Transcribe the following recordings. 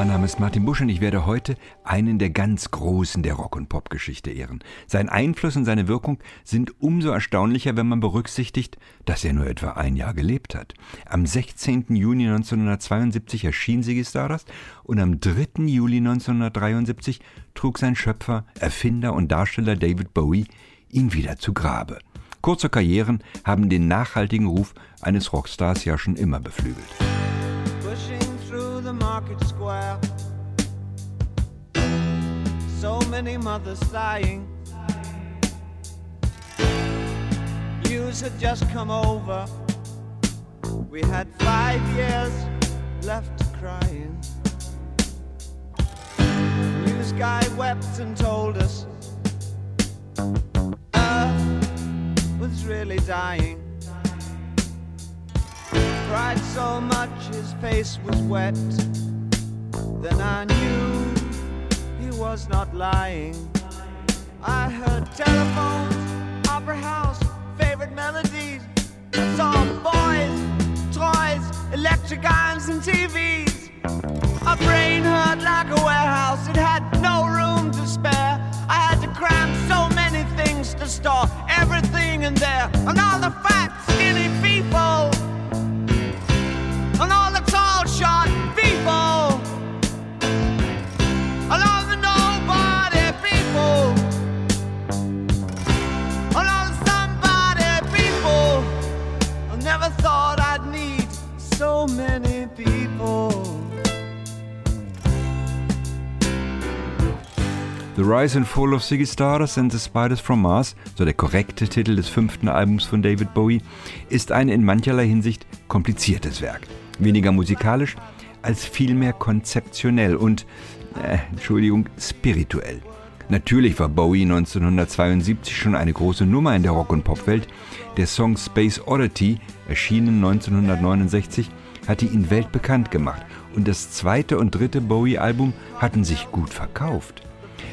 Mein Name ist Martin Busch und ich werde heute einen der ganz Großen der Rock- und Popgeschichte ehren. Sein Einfluss und seine Wirkung sind umso erstaunlicher, wenn man berücksichtigt, dass er nur etwa ein Jahr gelebt hat. Am 16. Juni 1972 erschien Ziggy Stardust und am 3. Juli 1973 trug sein Schöpfer, Erfinder und Darsteller David Bowie ihn wieder zu Grabe. Kurze Karrieren haben den nachhaltigen Ruf eines Rockstars ja schon immer beflügelt. Market square. So many mothers sighing. News had just come over. We had five years left crying. News guy wept and told us Earth was really dying cried so much his face was wet. Then I knew he was not lying. I heard telephones, opera house, favorite melodies. I saw boys, toys, electric irons, and TVs. My brain hurt like a warehouse, it had no room to spare. I had to cram so many things to store everything in there, and all the fat, Rise and Fall of Ziggy Stardust and the Spiders from Mars, so der korrekte Titel des fünften Albums von David Bowie, ist ein in mancherlei Hinsicht kompliziertes Werk. Weniger musikalisch als vielmehr konzeptionell und, äh, Entschuldigung, spirituell. Natürlich war Bowie 1972 schon eine große Nummer in der Rock- und Popwelt. Der Song Space Oddity, erschienen 1969, hatte ihn weltbekannt gemacht und das zweite und dritte Bowie-Album hatten sich gut verkauft.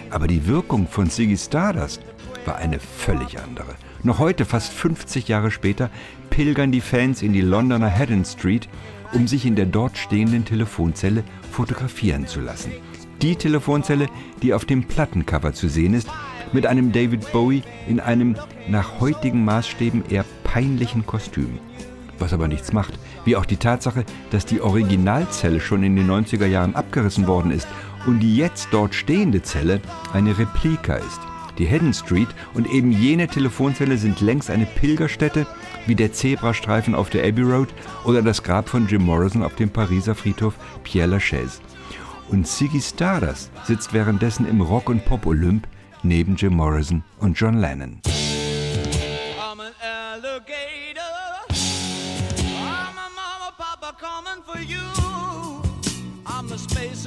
Aber die Wirkung von Ziggy Stardust war eine völlig andere. Noch heute, fast 50 Jahre später, pilgern die Fans in die Londoner Haddon Street, um sich in der dort stehenden Telefonzelle fotografieren zu lassen. Die Telefonzelle, die auf dem Plattencover zu sehen ist, mit einem David Bowie in einem nach heutigen Maßstäben eher peinlichen Kostüm. Was aber nichts macht, wie auch die Tatsache, dass die Originalzelle schon in den 90er Jahren abgerissen worden ist und die jetzt dort stehende Zelle eine Replika ist. Die Haddon Street und eben jene Telefonzelle sind längst eine Pilgerstätte wie der Zebrastreifen auf der Abbey Road oder das Grab von Jim Morrison auf dem Pariser Friedhof Pierre Lachaise. Und Ziggy Stardust sitzt währenddessen im Rock- und Pop-Olymp neben Jim Morrison und John Lennon.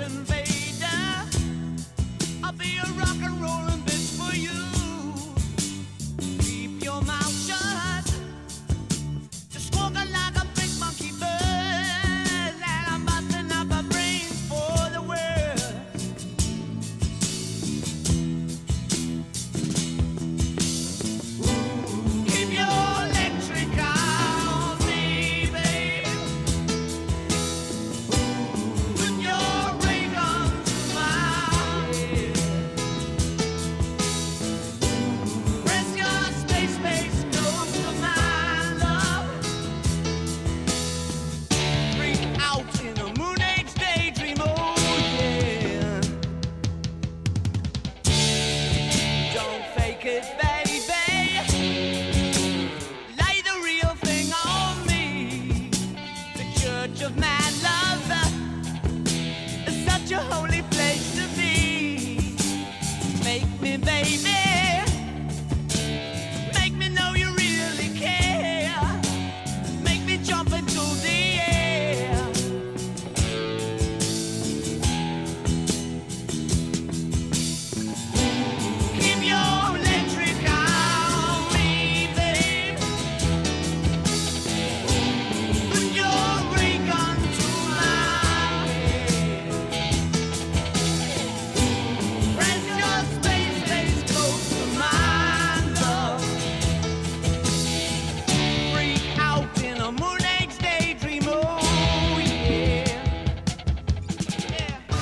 A space invader.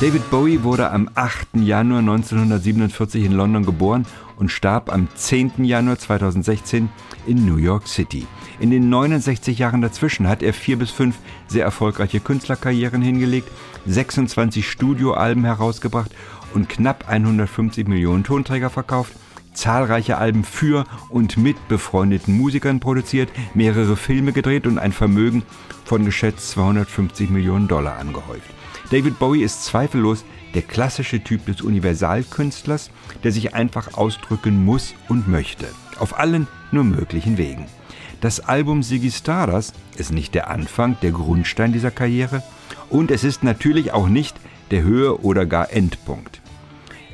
David Bowie wurde am 8. Januar 1947 in London geboren und starb am 10. Januar 2016 in New York City. In den 69 Jahren dazwischen hat er vier bis fünf sehr erfolgreiche Künstlerkarrieren hingelegt, 26 Studioalben herausgebracht und knapp 150 Millionen Tonträger verkauft, zahlreiche Alben für und mit befreundeten Musikern produziert, mehrere Filme gedreht und ein Vermögen von geschätzt 250 Millionen Dollar angehäuft. David Bowie ist zweifellos der klassische Typ des Universalkünstlers, der sich einfach ausdrücken muss und möchte. Auf allen nur möglichen Wegen. Das Album Ziggy Stardust ist nicht der Anfang, der Grundstein dieser Karriere und es ist natürlich auch nicht der Höhe- oder gar Endpunkt.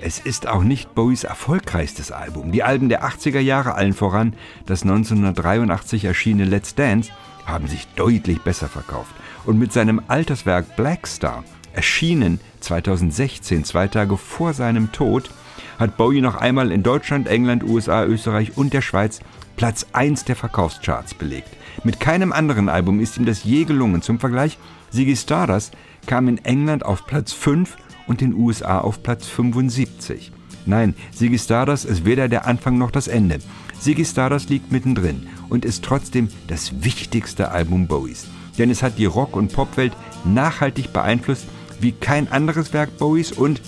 Es ist auch nicht Bowies erfolgreichstes Album. Die Alben der 80er Jahre, allen voran das 1983 erschienene Let's Dance, haben sich deutlich besser verkauft. Und mit seinem Alterswerk Black Star erschienen 2016, zwei Tage vor seinem Tod, hat Bowie noch einmal in Deutschland, England, USA, Österreich und der Schweiz Platz 1 der Verkaufscharts belegt. Mit keinem anderen Album ist ihm das je gelungen. Zum Vergleich, Ziggy Stardust kam in England auf Platz 5 und in den USA auf Platz 75. Nein, Ziggy Stardust ist weder der Anfang noch das Ende. Ziggy Stardust liegt mittendrin und ist trotzdem das wichtigste Album Bowies. Denn es hat die Rock- und Popwelt nachhaltig beeinflusst wie kein anderes Werk Bowies und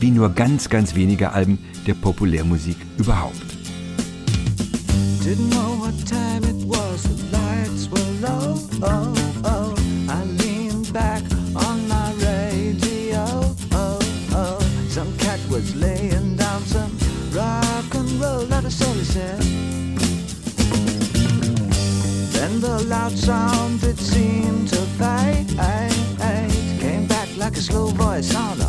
wie nur ganz, ganz wenige Alben der Populärmusik überhaupt. Oh, oh. Oh. Then the loud sound it seemed to fade slow voice on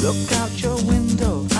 Look out your window.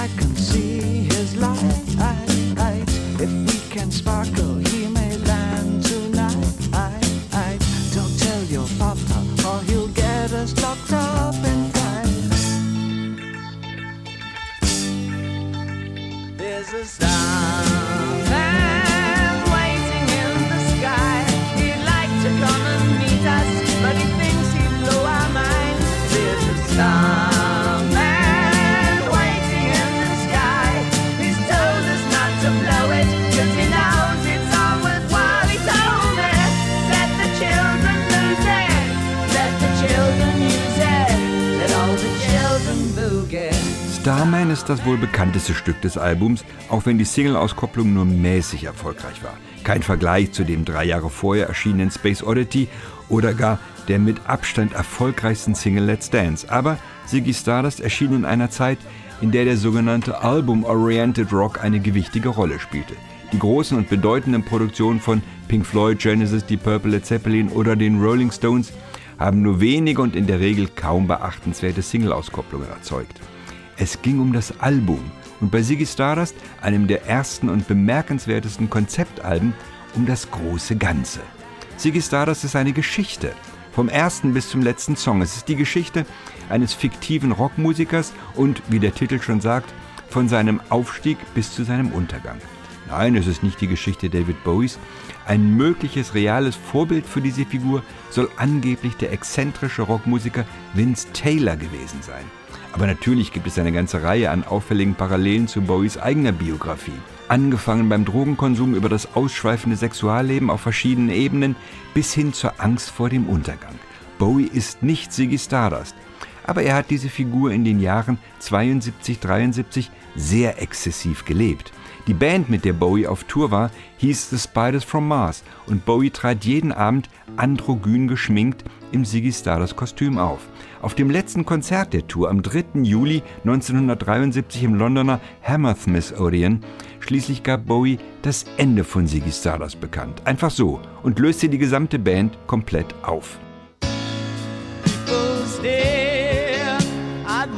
Starman ist das wohl bekannteste Stück des Albums, auch wenn die Single-Auskopplung nur mäßig erfolgreich war. Kein Vergleich zu dem drei Jahre vorher erschienenen Space Oddity oder gar der mit Abstand erfolgreichsten Single Let's Dance. Aber Ziggy Stardust erschien in einer Zeit, in der der sogenannte Album-Oriented Rock eine gewichtige Rolle spielte. Die großen und bedeutenden Produktionen von Pink Floyd, Genesis, Deep Purple, Led Zeppelin oder den Rolling Stones haben nur wenige und in der Regel kaum beachtenswerte Single-Auskopplungen erzeugt. Es ging um das Album und bei Ziggy Stardust, einem der ersten und bemerkenswertesten Konzeptalben, um das große Ganze. Ziggy Stardust ist eine Geschichte, vom ersten bis zum letzten Song. Es ist die Geschichte eines fiktiven Rockmusikers und, wie der Titel schon sagt, von seinem Aufstieg bis zu seinem Untergang. Nein, es ist nicht die Geschichte David Bowies. Ein mögliches reales Vorbild für diese Figur soll angeblich der exzentrische Rockmusiker Vince Taylor gewesen sein. Aber natürlich gibt es eine ganze Reihe an auffälligen Parallelen zu Bowies eigener Biografie. Angefangen beim Drogenkonsum über das ausschweifende Sexualleben auf verschiedenen Ebenen bis hin zur Angst vor dem Untergang. Bowie ist nicht Ziggy Stardust, aber er hat diese Figur in den Jahren 72, 73 sehr exzessiv gelebt. Die Band, mit der Bowie auf Tour war, hieß The Spiders from Mars und Bowie trat jeden Abend androgyn geschminkt im Ziggy Stardust Kostüm auf. Auf dem letzten Konzert der Tour am 3. Juli 1973 im Londoner Hammersmith Odeon schließlich gab Bowie das Ende von Ziggy Stardust bekannt. Einfach so und löste die gesamte Band komplett auf.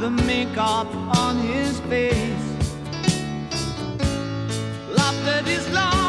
the makeup on his face. Laughed at his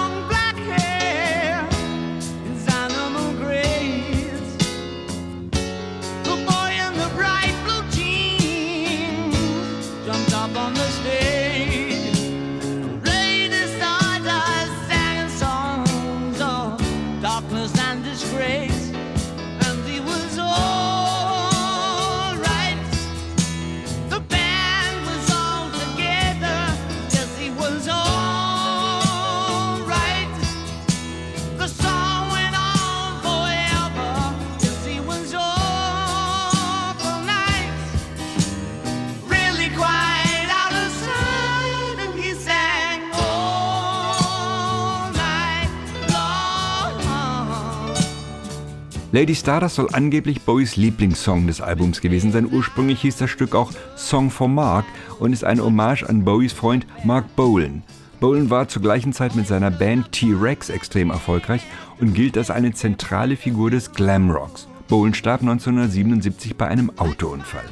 Lady Stardust soll angeblich Bowies Lieblingssong des Albums gewesen sein. Ursprünglich hieß das Stück auch Song for Mark und ist eine Hommage an Bowies Freund Mark Bolan. Bolan war zur gleichen Zeit mit seiner Band T-Rex extrem erfolgreich und gilt als eine zentrale Figur des Glamrocks. Bolan starb 1977 bei einem Autounfall.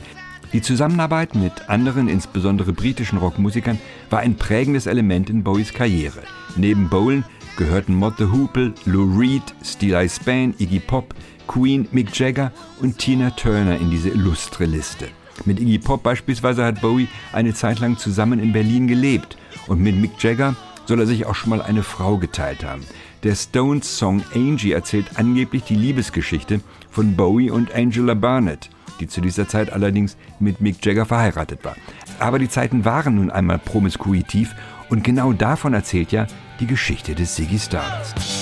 Die Zusammenarbeit mit anderen, insbesondere britischen Rockmusikern, war ein prägendes Element in Bowies Karriere. Neben Bolan gehörten Mott the Hoople, Lou Reed, Steely Span, Iggy Pop, Queen, Mick Jagger und Tina Turner in diese illustre Liste. Mit Iggy Pop beispielsweise hat Bowie eine Zeit lang zusammen in Berlin gelebt und mit Mick Jagger soll er sich auch schon mal eine Frau geteilt haben. Der Stones-Song Angie erzählt angeblich die Liebesgeschichte von Bowie und Angela Barnett, die zu dieser Zeit allerdings mit Mick Jagger verheiratet war. Aber die Zeiten waren nun einmal promiskuitiv und genau davon erzählt ja die Geschichte des Ziggy Stardust.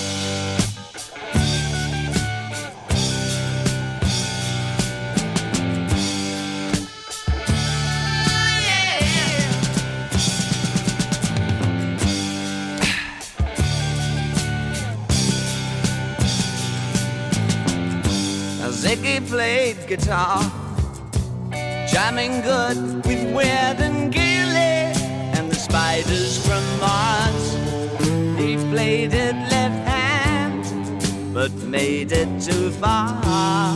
Played guitar, jamming good with Weird and Gilly and the spiders from Mars. He played it left hand, but made it too far.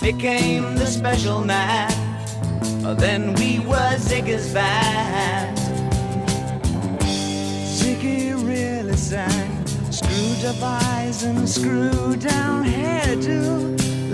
Became the special man, then we were Ziggy's band. Ziggy really sang Screwed up eyes and screwed down hairdo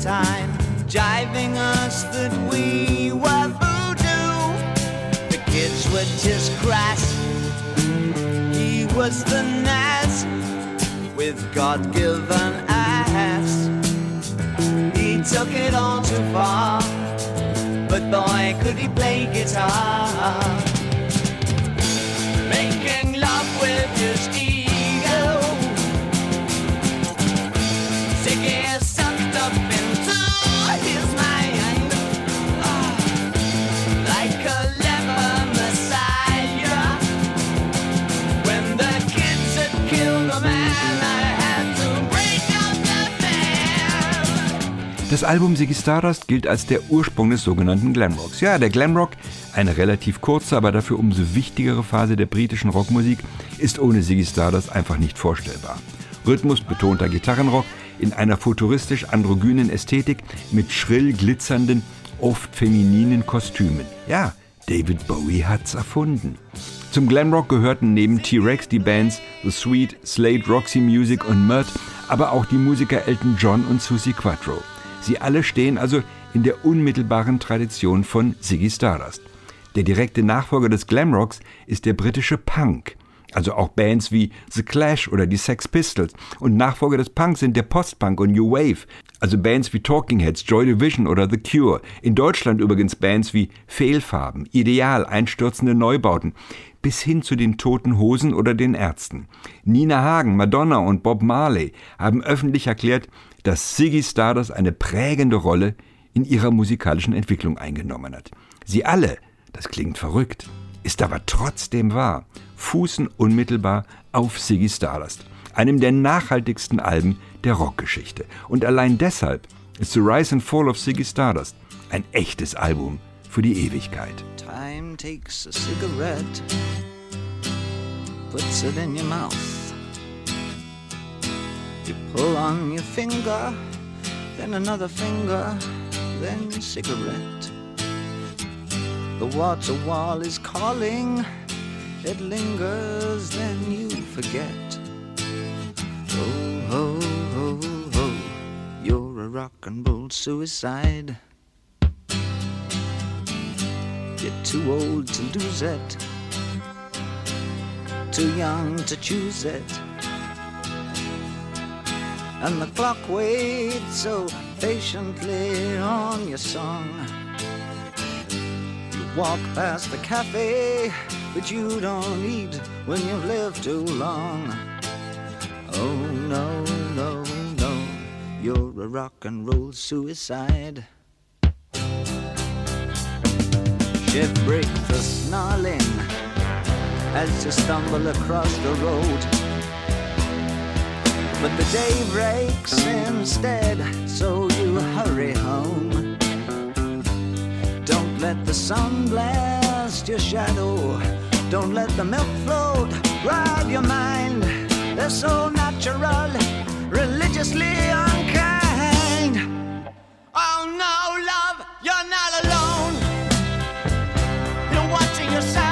time, jiving us that we were voodoo. The kids were just crass. He was the Nas with God given ass. He took it all too far, but boy, could he play guitar. Making love with his ego. Das Album Ziggy Stardust gilt als der Ursprung des sogenannten Glamrocks. Ja, der Glamrock, eine relativ kurze, aber dafür umso wichtigere Phase der britischen Rockmusik, ist ohne Ziggy Stardust einfach nicht vorstellbar. Rhythmusbetonter Gitarrenrock in einer futuristisch androgynen Ästhetik mit schrill glitzernden, oft femininen Kostümen. Ja, David Bowie hat's erfunden. Zum Glamrock gehörten neben T-Rex die Bands The Sweet, Slade Roxy Music und Mert, aber auch die Musiker Elton John und Susie Quattro. Sie alle stehen also in der unmittelbaren Tradition von Ziggy Stardust. Der direkte Nachfolger des Glamrocks ist der britische Punk, also auch Bands wie The Clash oder die Sex Pistols. Und Nachfolger des Punk sind der Postpunk und New Wave, also Bands wie Talking Heads, Joy Division oder The Cure. In Deutschland übrigens Bands wie Fehlfarben, Ideal, einstürzende Neubauten, bis hin zu den Toten Hosen oder den Ärzten. Nina Hagen, Madonna und Bob Marley haben öffentlich erklärt, dass Ziggy Stardust eine prägende Rolle in ihrer musikalischen Entwicklung eingenommen hat. Sie alle, das klingt verrückt, ist aber trotzdem wahr, fußen unmittelbar auf Ziggy Stardust, einem der nachhaltigsten Alben der Rockgeschichte. Und allein deshalb ist The Rise and Fall of Ziggy Stardust ein echtes Album für die Ewigkeit. Time takes a cigarette, puts it in your mouth. Pull on your finger, then another finger, then cigarette. The water wall is calling, it lingers, then you forget. Oh, ho, ho, ho, you're a rock and roll suicide. You're too old to lose it, too young to choose it and the clock waits so patiently on your song. You walk past the cafe, but you don't eat when you've lived too long. Oh no, no, no, you're a rock and roll suicide. Shift break the snarling as you stumble across the road. But the day breaks instead, so you hurry home. Don't let the sun blast your shadow. Don't let the milk float rob your mind. They're so natural, religiously unkind. Oh no, love, you're not alone. You're watching yourself.